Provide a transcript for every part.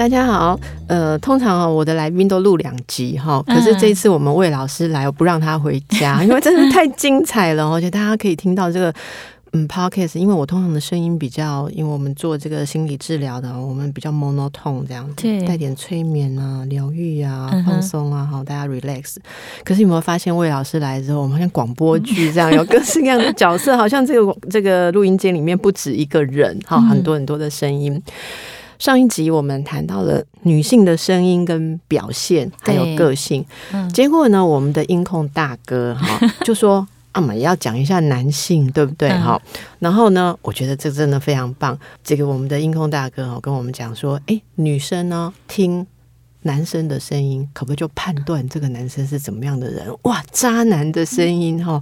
大家好，呃，通常啊，我的来宾都录两集哈，可是这一次我们魏老师来，我不让他回家，因为真的太精彩了，而且大家可以听到这个嗯，podcast，因为我通常的声音比较，因为我们做这个心理治疗的，我们比较 monotone 这样子，对，带点催眠啊、疗愈啊、放松啊，好，大家 relax。可是有没有发现魏老师来之后，我们好像广播剧这样，有各式各样的角色，好像这个这个录音间里面不止一个人，哈，很多很多的声音。上一集我们谈到了女性的声音跟表现，还有个性。嗯、结果呢，我们的音控大哥哈 就说：“啊，我们要讲一下男性，对不对？”哈、嗯，然后呢，我觉得这真的非常棒。这个我们的音控大哥哈跟我们讲说：“哎，女生呢听。”男生的声音可不可以就判断这个男生是怎么样的人？哇，渣男的声音哈，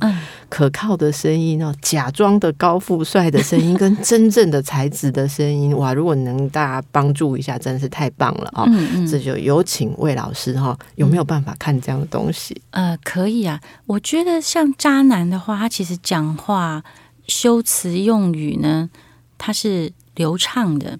可靠的声音哦，假装的高富帅的声音跟 真正的才子的声音，哇！如果能大家帮助一下，真的是太棒了啊！嗯嗯，这就有请魏老师哈，有没有办法看这样的东西？呃，可以啊，我觉得像渣男的话，他其实讲话修辞用语呢，他是流畅的。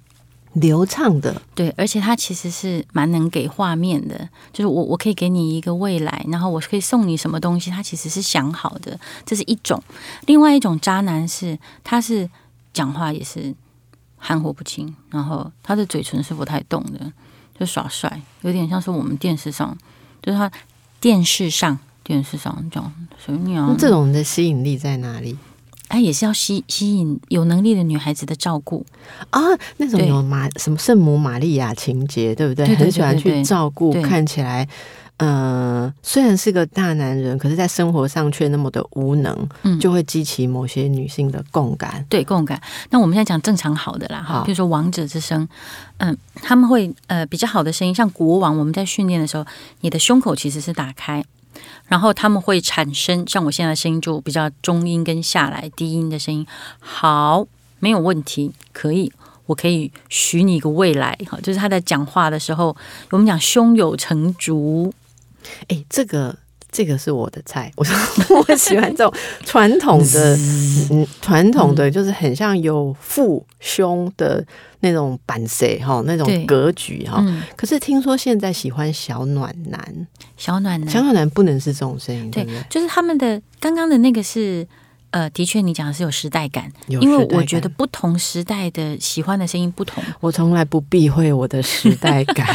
流畅的，对，而且他其实是蛮能给画面的，就是我我可以给你一个未来，然后我可以送你什么东西，他其实是想好的，这是一种。另外一种渣男是，他是讲话也是含糊不清，然后他的嘴唇是不太动的，就耍帅，有点像是我们电视上，就是他电视上电视上这样，所以你要这种的吸引力在哪里？他也是要吸吸引有能力的女孩子的照顾啊，那种有玛什么圣母玛利亚情节，对不对？很喜欢去照顾，看起来，嗯、呃，虽然是个大男人，可是在生活上却那么的无能，嗯，就会激起某些女性的共感，对共感。那我们现在讲正常好的啦，哈，比如说王者之声，嗯，他们会呃比较好的声音，像国王，我们在训练的时候，你的胸口其实是打开。然后他们会产生像我现在声音就比较中音跟下来低音的声音，好，没有问题，可以，我可以许你一个未来，哈，就是他在讲话的时候，我们讲胸有成竹，诶，这个。这个是我的菜，我说 我喜欢这种传统的，嗯，传统的就是很像有腹胸的那种板色哈，那种格局哈。可是听说现在喜欢小暖男，小暖男，小暖男不能是这种声音，对，对，就是他们的刚刚的那个是。呃，的确，你讲的是有时代感，因为我觉得不同时代的喜欢的声音不同。我从来不避讳我的时代感，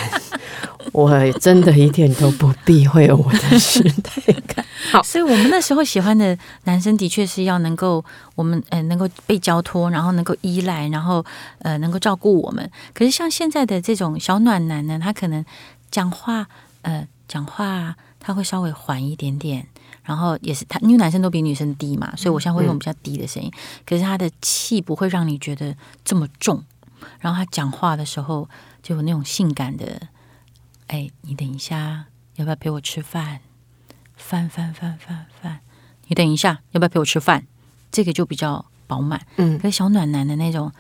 我真的一点都不避讳我的时代感。好，所以我们那时候喜欢的男生的确是要能够我们呃能够被交托，然后能够依赖，然后呃能够照顾我们。可是像现在的这种小暖男呢，他可能讲话呃讲话他会稍微缓一点点。然后也是他，因为男生都比女生低嘛，所以我现在会用比较低的声音。可是他的气不会让你觉得这么重，然后他讲话的时候就有那种性感的。哎，你等一下，要不要陪我吃饭？饭饭饭饭饭。你等一下，要不要陪我吃饭？这个就比较饱满。嗯，可是小暖男的那种，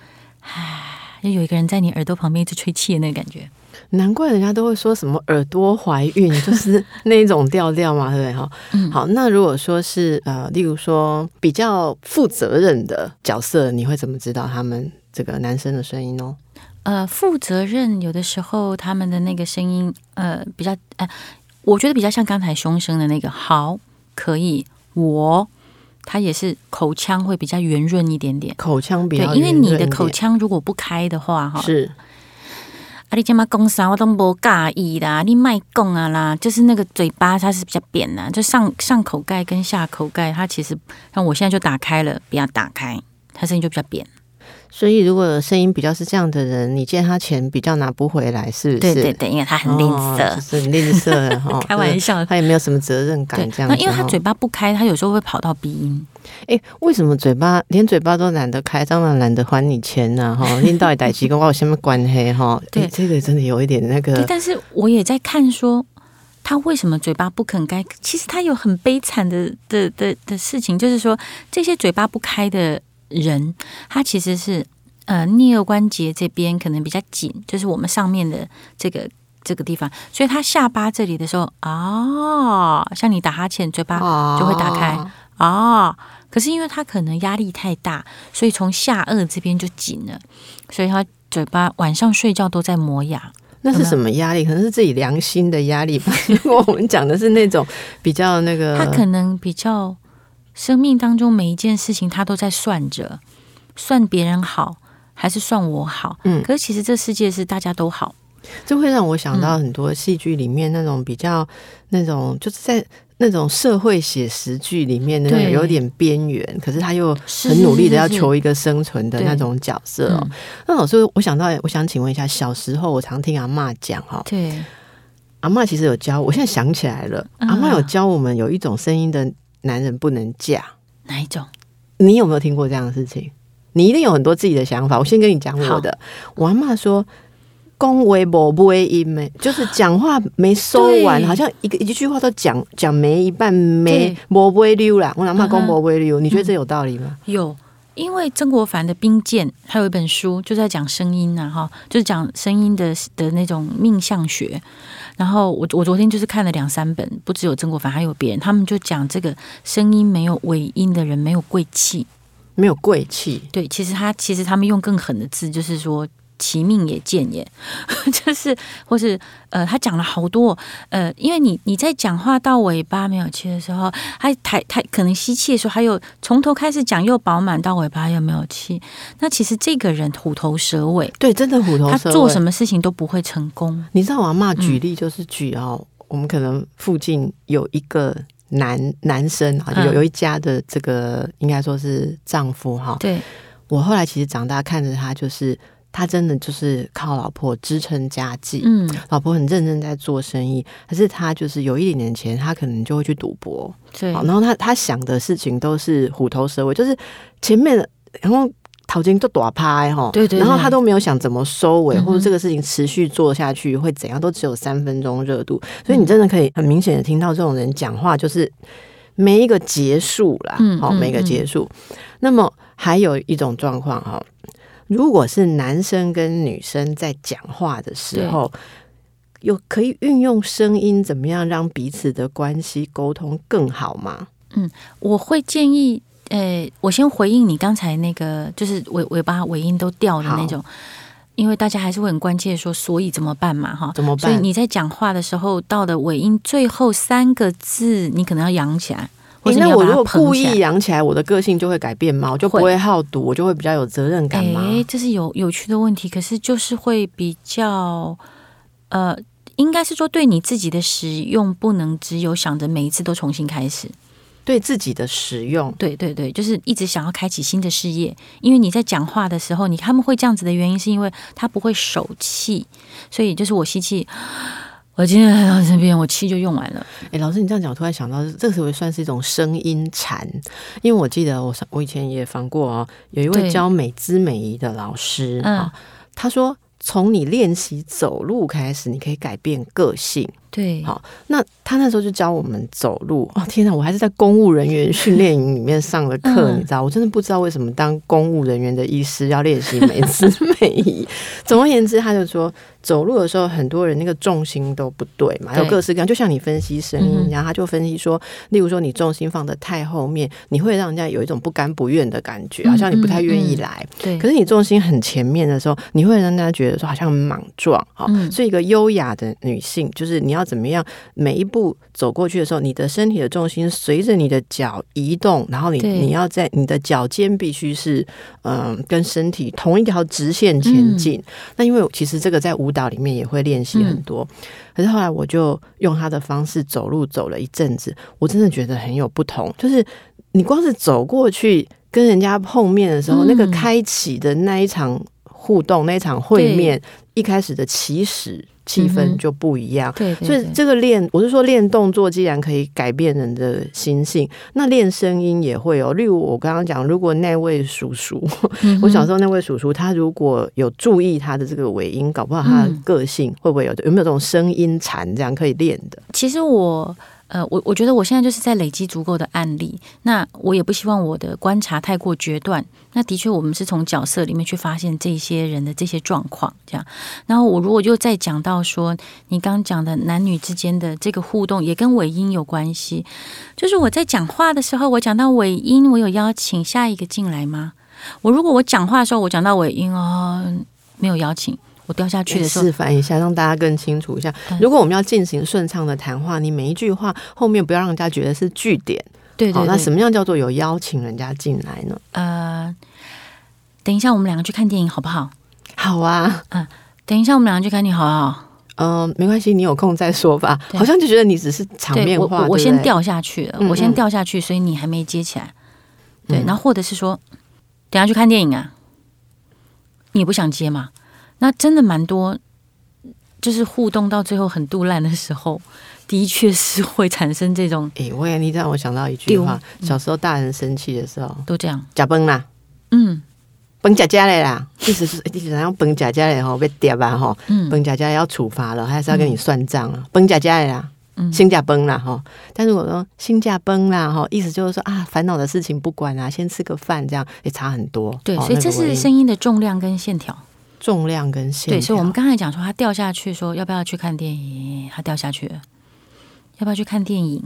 唉，就有一个人在你耳朵旁边一直吹气的那个感觉。难怪人家都会说什么耳朵怀孕，就是那种调调嘛，对不对？哈，好，那如果说是呃，例如说比较负责任的角色，你会怎么知道他们这个男生的声音哦？呃，负责任有的时候他们的那个声音，呃，比较呃，我觉得比较像刚才凶声的那个，好，可以，我他也是口腔会比较圆润一点点，口腔比较圆润，对，因为你的口腔如果不开的话，哈，是。啊、你这么讲啥，我都不介意啦。你卖讲啊啦，就是那个嘴巴它是比较扁的，就上上口盖跟下口盖，它其实像我现在就打开了，不要打开，它声音就比较扁。所以，如果声音比较是这样的人，你借他钱比较拿不回来，是不是？对对对，因为他很吝啬，哦、是很吝啬哈。开玩笑，他也没有什么责任感这样。那因为他嘴巴不开，他有时候会跑到鼻音。哎，为什么嘴巴连嘴巴都懒得开，当然懒得还你钱呢？哈，领导也代志跟我有什么关系？哈，对，这个真的有一点那个。但是我也在看说，他为什么嘴巴不肯开？其实他有很悲惨的的的的事情，就是说这些嘴巴不开的人，他其实是呃颞颌关节这边可能比较紧，就是我们上面的这个这个地方，所以他下巴这里的时候啊，像你打哈欠，嘴巴就会打开啊。可是因为他可能压力太大，所以从下颚这边就紧了，所以他嘴巴晚上睡觉都在磨牙。那是什么压力？可能是自己良心的压力吧。如果我们讲的是那种比较那个，他可能比较生命当中每一件事情，他都在算着，算别人好还是算我好？嗯，可是其实这世界是大家都好，这会让我想到很多戏剧里面那种比较那种就是在。那种社会写实剧里面那种有点边缘，可是他又很努力的要求一个生存的那种角色哦。那老师，我想到，我想请问一下，小时候我常听阿妈讲哈，对，阿妈其实有教我，现在想起来了，阿妈有教我们有一种声音的男人不能嫁，哪一种？你有没有听过这样的事情？你一定有很多自己的想法。我先跟你讲我的，我阿妈说。恭维不尾音没，就是讲话没说完，好像一个一句话都讲讲没一半没不尾溜啦。我哪怕公不尾溜，你觉得这有道理吗？有，因为曾国藩的《兵谏》还有一本书就在讲声音呐，哈，就是讲声音的的那种命相学。然后我我昨天就是看了两三本，不只有曾国藩，还有别人，他们就讲这个声音没有尾音的人没有贵气，没有贵气。对，其实他其实他们用更狠的字，就是说。其命也贱也，就是或是呃，他讲了好多呃，因为你你在讲话到尾巴没有气的时候，他抬他可能吸气的时候，还有从头开始讲又饱满到尾巴又没有气，那其实这个人虎头蛇尾，对，真的虎头蛇尾，他做什么事情都不会成功。你知道我阿嬷举例就是举哦，嗯、我们可能附近有一个男男生啊，有有一家的这个应该说是丈夫哈。对，我后来其实长大看着他就是。他真的就是靠老婆支撑家计，嗯，老婆很认真在做生意，可是他就是有一点点钱，他可能就会去赌博，对，然后他他想的事情都是虎头蛇尾，就是前面然后淘金就打拍哈，对，对对，然后他都没有想怎么收尾，或者这个事情持续做下去会怎样，都只有三分钟热度，所以你真的可以很明显的听到这种人讲话就是没一个结束啦，嗯，好，没一个结束。那么还有一种状况哈。如果是男生跟女生在讲话的时候，有可以运用声音怎么样让彼此的关系沟通更好吗？嗯，我会建议，呃，我先回应你刚才那个，就是尾尾巴尾音都掉的那种，因为大家还是会很关切说，所以怎么办嘛？哈，怎么办？所以你在讲话的时候，到的尾音最后三个字，你可能要扬起来。欸、那我如果故意养起来，我的个性就会改变吗？我就不会好赌，我就会比较有责任感吗？哎，这是有有趣的问题。可是就是会比较，呃，应该是说对你自己的使用，不能只有想着每一次都重新开始。对自己的使用，对对对，就是一直想要开启新的事业。因为你在讲话的时候，你他们会这样子的原因，是因为他不会手气，所以就是我吸气。我今天来到这边，我气就用完了。哎、欸，老师，你这样讲，我突然想到，这个是不是算是一种声音禅？因为我记得我我以前也访过哦，有一位教美姿美仪的老师啊，他说，从你练习走路开始，你可以改变个性。对，好，那他那时候就教我们走路。哦，天哪，我还是在公务人员训练营里面上的课，嗯、你知道，我真的不知道为什么当公务人员的医师要练习美姿美仪。总而言之，他就说。走路的时候，很多人那个重心都不对嘛，有各式各样。就像你分析声音，然后他就分析说，例如说你重心放得太后面，你会让人家有一种不甘不愿的感觉，好像你不太愿意来。对。可是你重心很前面的时候，你会让大家觉得说好像很莽撞啊。所以一个优雅的女性，就是你要怎么样，每一步走过去的时候，你的身体的重心随着你的脚移动，然后你你要在你的脚尖必须是嗯跟身体同一条直线前进。那因为其实这个在舞蹈里面也会练习很多，嗯、可是后来我就用他的方式走路走了一阵子，我真的觉得很有不同。就是你光是走过去跟人家碰面的时候，嗯、那个开启的那一场互动，那场会面一开始的起始。气氛就不一样，对，对，对，所以这个练，我是说练动作，既然可以改变人的心性，那练声音也会哦。例如我刚刚讲，如果那位叔叔，嗯、我小时候那位叔叔，他如果有注意他的这个尾音，搞不好他的个性、嗯、会不会有有没有这种声音禅这样可以练的？其实我。呃，我我觉得我现在就是在累积足够的案例，那我也不希望我的观察太过决断。那的确，我们是从角色里面去发现这些人的这些状况，这样。然后我如果就再讲到说，你刚讲的男女之间的这个互动，也跟尾音有关系。就是我在讲话的时候，我讲到尾音，我有邀请下一个进来吗？我如果我讲话的时候，我讲到尾音哦，没有邀请。我掉下去的时候，示范一下，让大家更清楚一下。如果我们要进行顺畅的谈话，你每一句话后面不要让人家觉得是句点。对对，对，那什么样叫做有邀请人家进来呢？呃，等一下我们两个去看电影好不好？好啊。嗯，等一下我们两个去看电影好不好？嗯、呃，没关系，你有空再说吧。好像就觉得你只是场面话。我，我先掉下去了，我先掉下去，所以你还没接起来。嗯、对，然后或者是说，等下去看电影啊，你也不想接吗？那真的蛮多，就是互动到最后很肚烂的时候，的确是会产生这种。哎、欸，我也你让我想到一句话：嗯、小时候大人生气的时候都这样，假崩啦，嗯，饭吃吃嘞啦，意思是意思是要饭吃吃嘞吼，被跌吧吼，嗯，饭吃吃要处罚了，还是要跟你算账啊？饭吃吃嘞啦，嗯，先呷饭啦吼。但是我说先呷饭啦吼，意思就是说啊，烦恼的事情不管啊，先吃个饭，这样也差很多。对，所以这是声音的重量跟线条。重量跟线，对，所以我们刚才讲说他掉下去，说要不要去看电影？他掉下去了，要不要去看电影？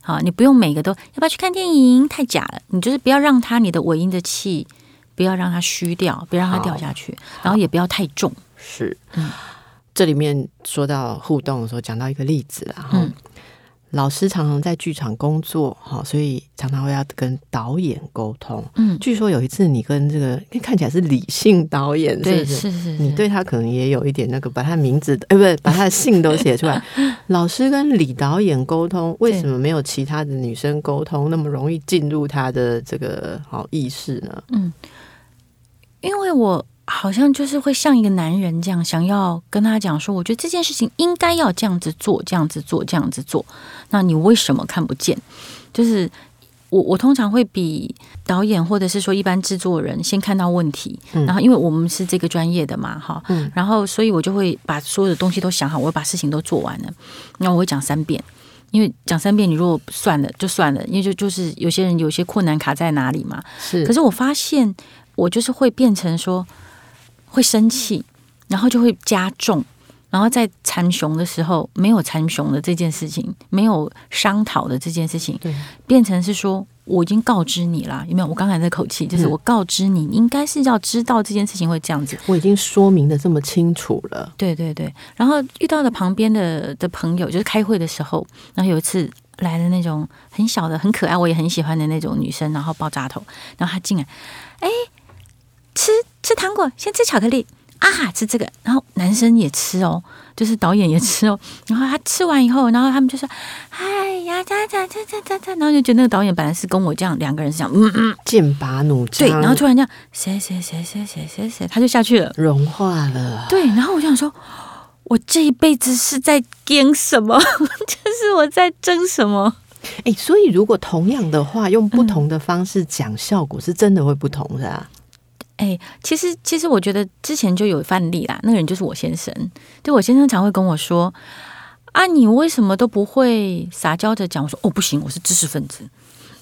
好，你不用每个都要不要去看电影？太假了，你就是不要让他你的尾音的气，不要让它虚掉，不要让它掉下去，然后也不要太重。是，嗯，这里面说到互动的时候，讲到一个例子了，嗯。老师常常在剧场工作，哈，所以常常会要跟导演沟通。嗯，据说有一次你跟这个看起来是李姓导演，是不是？是是是，你对他可能也有一点那个，把他名字，哎，不对，把他的姓都写出来。老师跟李导演沟通，为什么没有其他的女生沟通那么容易进入他的这个好意识呢？嗯，因为我。好像就是会像一个男人这样，想要跟他讲说，我觉得这件事情应该要这样子做，这样子做，这样子做。那你为什么看不见？就是我，我通常会比导演或者是说一般制作人先看到问题，然后因为我们是这个专业的嘛，哈，然后所以我就会把所有的东西都想好，我会把事情都做完了。那我会讲三遍，因为讲三遍，你如果算了就算了，因为就就是有些人有些困难卡在哪里嘛。是，可是我发现我就是会变成说。会生气，然后就会加重，然后在参雄的时候没有参雄的这件事情，没有商讨的这件事情，对，变成是说我已经告知你了，有没有？我刚才那口气就是我告知你，应该是要知道这件事情会这样子，我已经说明的这么清楚了。对对对，然后遇到的旁边的的朋友，就是开会的时候，然后有一次来的那种很小的、很可爱，我也很喜欢的那种女生，然后爆炸头，然后她进来，哎。吃吃糖果，先吃巧克力啊！吃这个，然后男生也吃哦，就是导演也吃哦。然后他吃完以后，然后他们就说：“哎呀，哒哒哒哒哒哒。”然后就觉得那个导演本来是跟我这样两个人是这样，嗯嗯，剑拔弩张。对，然后突然这样，谁谁谁谁谁谁谁，他就下去了，融化了。对，然后我就想说，我这一辈子是在争什么？就是我在争什么？哎，所以如果同样的话，用不同的方式讲，效果是真的会不同的啊。哎，其实其实我觉得之前就有范例啦。那个人就是我先生，就我先生常会跟我说：“啊，你为什么都不会撒娇的讲？”我说：“哦，不行，我是知识分子。”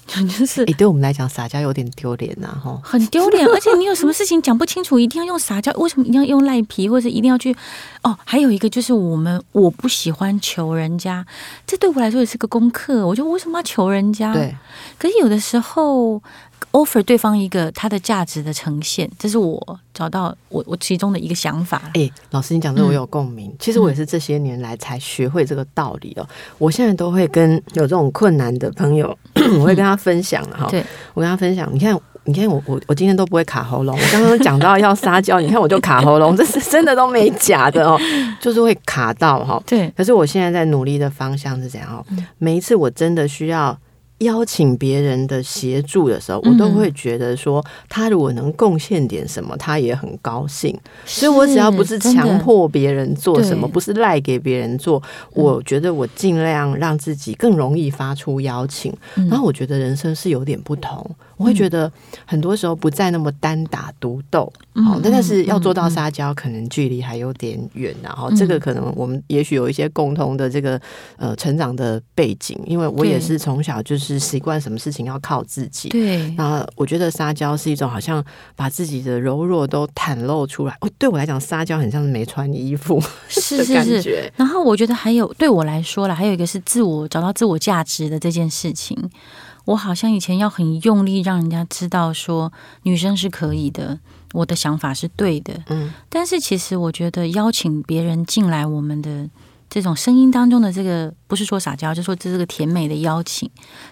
就是，哎，对我们来讲，撒娇有点丢脸呐，哈，很丢脸。而且你有什么事情讲不清楚，一定要用撒娇？为什么一定要用赖皮，或者一定要去？哦，还有一个就是我们我不喜欢求人家，这对我来说也是个功课。我就为什么要求人家？对，可是有的时候。Offer 对方一个他的价值的呈现，这是我找到我我其中的一个想法。哎、欸，老师，你讲的我有共鸣。嗯、其实我也是这些年来才学会这个道理哦。我现在都会跟有这种困难的朋友，我会跟他分享哈。对，我跟他分享，你看，你看我我我今天都不会卡喉咙。我刚刚讲到要撒娇，你看我就卡喉咙，这是 真的都没假的哦，就是会卡到哈。对，可是我现在在努力的方向是怎样哦？每一次我真的需要。邀请别人的协助的时候，我都会觉得说，他如果能贡献点什么，他也很高兴。所以我只要不是强迫别人做什么，不是赖给别人做，我觉得我尽量让自己更容易发出邀请。然后我觉得人生是有点不同，我会觉得很多时候不再那么单打独斗。好，但是要做到撒娇，可能距离还有点远。然后这个可能我们也许有一些共同的这个呃成长的背景，因为我也是从小就是。是习惯什么事情要靠自己，对。那我觉得撒娇是一种好像把自己的柔弱都袒露出来。哦，对我来讲，撒娇很像是没穿衣服是 是是。然后我觉得还有对我来说了，还有一个是自我找到自我价值的这件事情。我好像以前要很用力让人家知道说女生是可以的，我的想法是对的。嗯。但是其实我觉得邀请别人进来我们的。这种声音当中的这个，不是说撒娇，就说这是个甜美的邀请，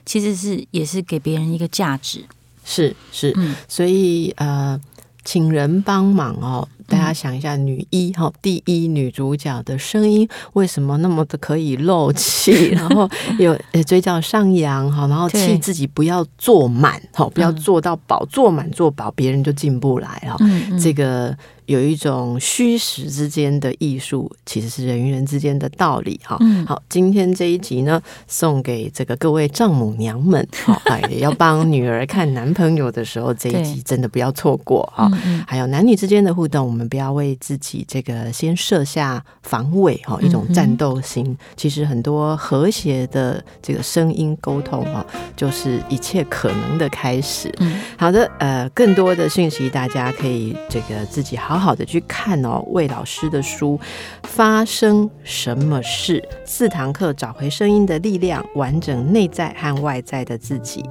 其实是也是给别人一个价值，是是，嗯，所以呃，请人帮忙哦。大家想一下，女一哈，第一女主角的声音为什么那么的可以漏气，然后有呃嘴角上扬哈，然后气自己不要坐满哈，不要坐到饱，坐满坐饱别人就进不来哈。这个有一种虚实之间的艺术，其实是人与人之间的道理哈。好，今天这一集呢，送给这个各位丈母娘们，好，也要帮女儿看男朋友的时候，这一集真的不要错过哈。还有男女之间的互动。我们不要为自己这个先设下防卫哈，一种战斗心。嗯、其实很多和谐的这个声音沟通哈，就是一切可能的开始。嗯、好的，呃，更多的讯息大家可以这个自己好好好的去看哦。魏老师的书《发生什么事》，四堂课找回声音的力量，完整内在和外在的自己。